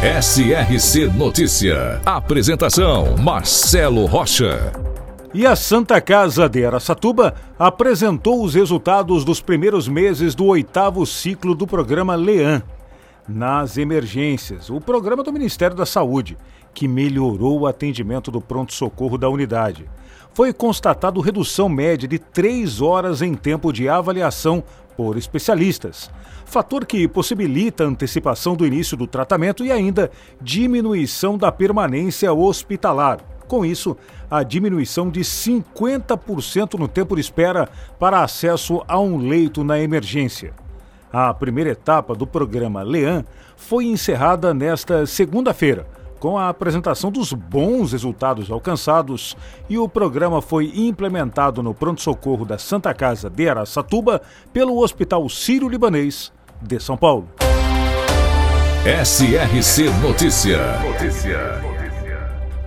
SRC Notícia. Apresentação: Marcelo Rocha. E a Santa Casa de Aracatuba apresentou os resultados dos primeiros meses do oitavo ciclo do programa LEAN. Nas emergências, o programa do Ministério da Saúde, que melhorou o atendimento do pronto-socorro da unidade. Foi constatado redução média de três horas em tempo de avaliação por especialistas, fator que possibilita a antecipação do início do tratamento e ainda diminuição da permanência hospitalar. Com isso, a diminuição de 50% no tempo de espera para acesso a um leito na emergência. A primeira etapa do programa LEAN foi encerrada nesta segunda-feira, com a apresentação dos bons resultados alcançados, e o programa foi implementado no pronto-socorro da Santa Casa de Araçatuba pelo Hospital Sírio-Libanês de São Paulo. SRC Notícia. Notícia.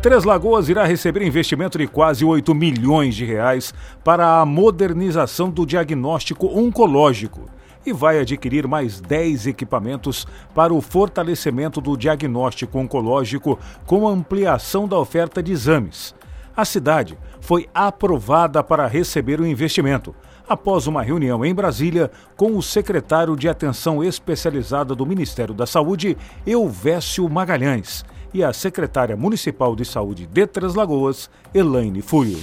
Três Lagoas irá receber investimento de quase 8 milhões de reais para a modernização do diagnóstico oncológico e vai adquirir mais 10 equipamentos para o fortalecimento do diagnóstico oncológico com ampliação da oferta de exames. A cidade foi aprovada para receber o investimento após uma reunião em Brasília com o secretário de Atenção Especializada do Ministério da Saúde, Elvésio Magalhães, e a secretária municipal de saúde de Três Lagoas, Elaine Fúrio.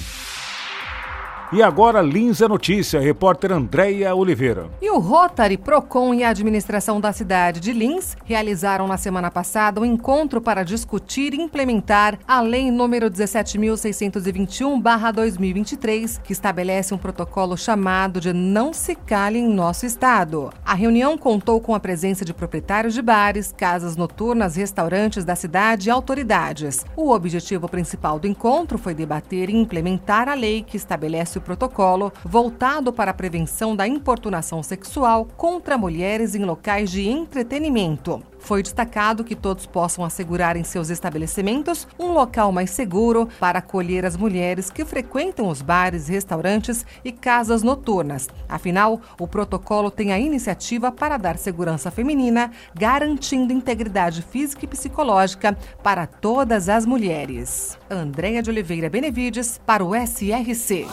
E agora Lins é notícia, repórter Andréia Oliveira. E o Rotary, Procon e a administração da cidade de Lins realizaram na semana passada um encontro para discutir e implementar a lei número 17.621/2023, que estabelece um protocolo chamado de Não se cale em nosso estado. A reunião contou com a presença de proprietários de bares, casas noturnas, restaurantes da cidade e autoridades. O objetivo principal do encontro foi debater e implementar a lei que estabelece protocolo voltado para a prevenção da importunação sexual contra mulheres em locais de entretenimento. Foi destacado que todos possam assegurar em seus estabelecimentos um local mais seguro para acolher as mulheres que frequentam os bares, restaurantes e casas noturnas. Afinal, o protocolo tem a iniciativa para dar segurança feminina, garantindo integridade física e psicológica para todas as mulheres. Andréia de Oliveira Benevides para o SRC.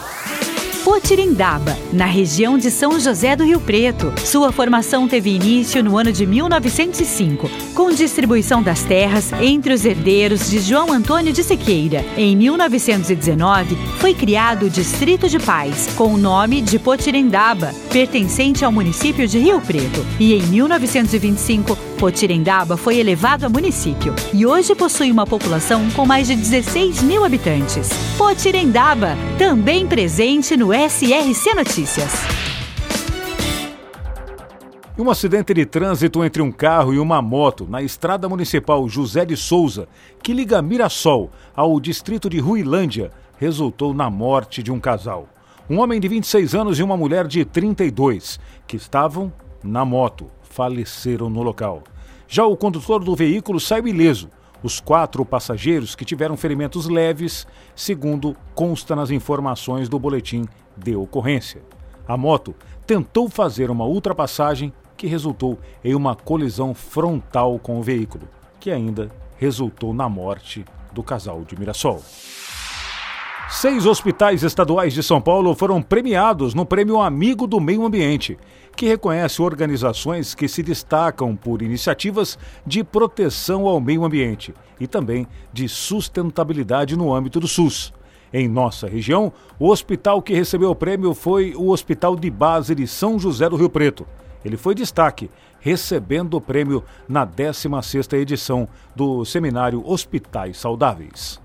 Potirindaba, na região de São José do Rio Preto. Sua formação teve início no ano de 1905, com distribuição das terras entre os herdeiros de João Antônio de Sequeira. Em 1919, foi criado o Distrito de Paz, com o nome de Potirindaba, pertencente ao município de Rio Preto. E em 1925, Potirendaba foi elevado a município e hoje possui uma população com mais de 16 mil habitantes. Potirendaba, também presente no SRC Notícias. Um acidente de trânsito entre um carro e uma moto na estrada municipal José de Souza, que liga Mirassol ao distrito de Ruilândia, resultou na morte de um casal. Um homem de 26 anos e uma mulher de 32, que estavam na moto, faleceram no local. Já o condutor do veículo saiu ileso. Os quatro passageiros que tiveram ferimentos leves, segundo consta nas informações do boletim de ocorrência. A moto tentou fazer uma ultrapassagem que resultou em uma colisão frontal com o veículo, que ainda resultou na morte do casal de Mirassol. Seis hospitais estaduais de São Paulo foram premiados no Prêmio Amigo do Meio Ambiente, que reconhece organizações que se destacam por iniciativas de proteção ao meio ambiente e também de sustentabilidade no âmbito do SUS. Em nossa região, o hospital que recebeu o prêmio foi o Hospital de Base de São José do Rio Preto. Ele foi destaque, recebendo o prêmio na 16ª edição do seminário Hospitais Saudáveis.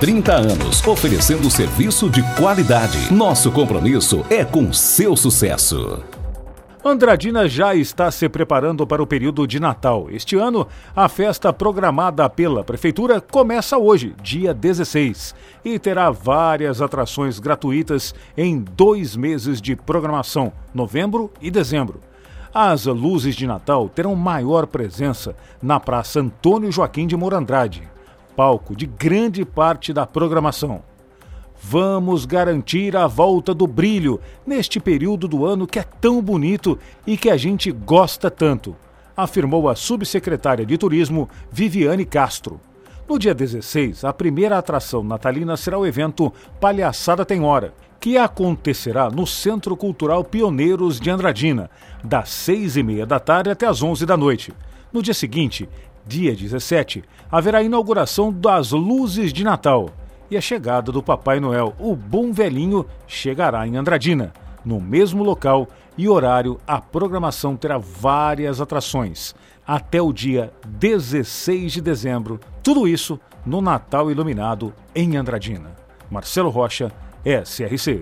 30 anos, oferecendo serviço de qualidade. Nosso compromisso é com seu sucesso. Andradina já está se preparando para o período de Natal. Este ano, a festa programada pela Prefeitura começa hoje, dia 16, e terá várias atrações gratuitas em dois meses de programação, novembro e dezembro. As luzes de Natal terão maior presença na Praça Antônio Joaquim de Morandrade, palco de grande parte da programação. Vamos garantir a volta do brilho neste período do ano que é tão bonito e que a gente gosta tanto, afirmou a subsecretária de Turismo Viviane Castro. No dia 16, a primeira atração natalina será o evento Palhaçada Tem Hora, que acontecerá no Centro Cultural Pioneiros de Andradina, das seis e meia da tarde até as onze da noite. No dia seguinte, dia 17, haverá a inauguração das luzes de Natal e a chegada do Papai Noel, o Bom Velhinho, chegará em Andradina. No mesmo local e horário, a programação terá várias atrações. Até o dia 16 de dezembro, tudo isso no Natal Iluminado em Andradina. Marcelo Rocha, SRC.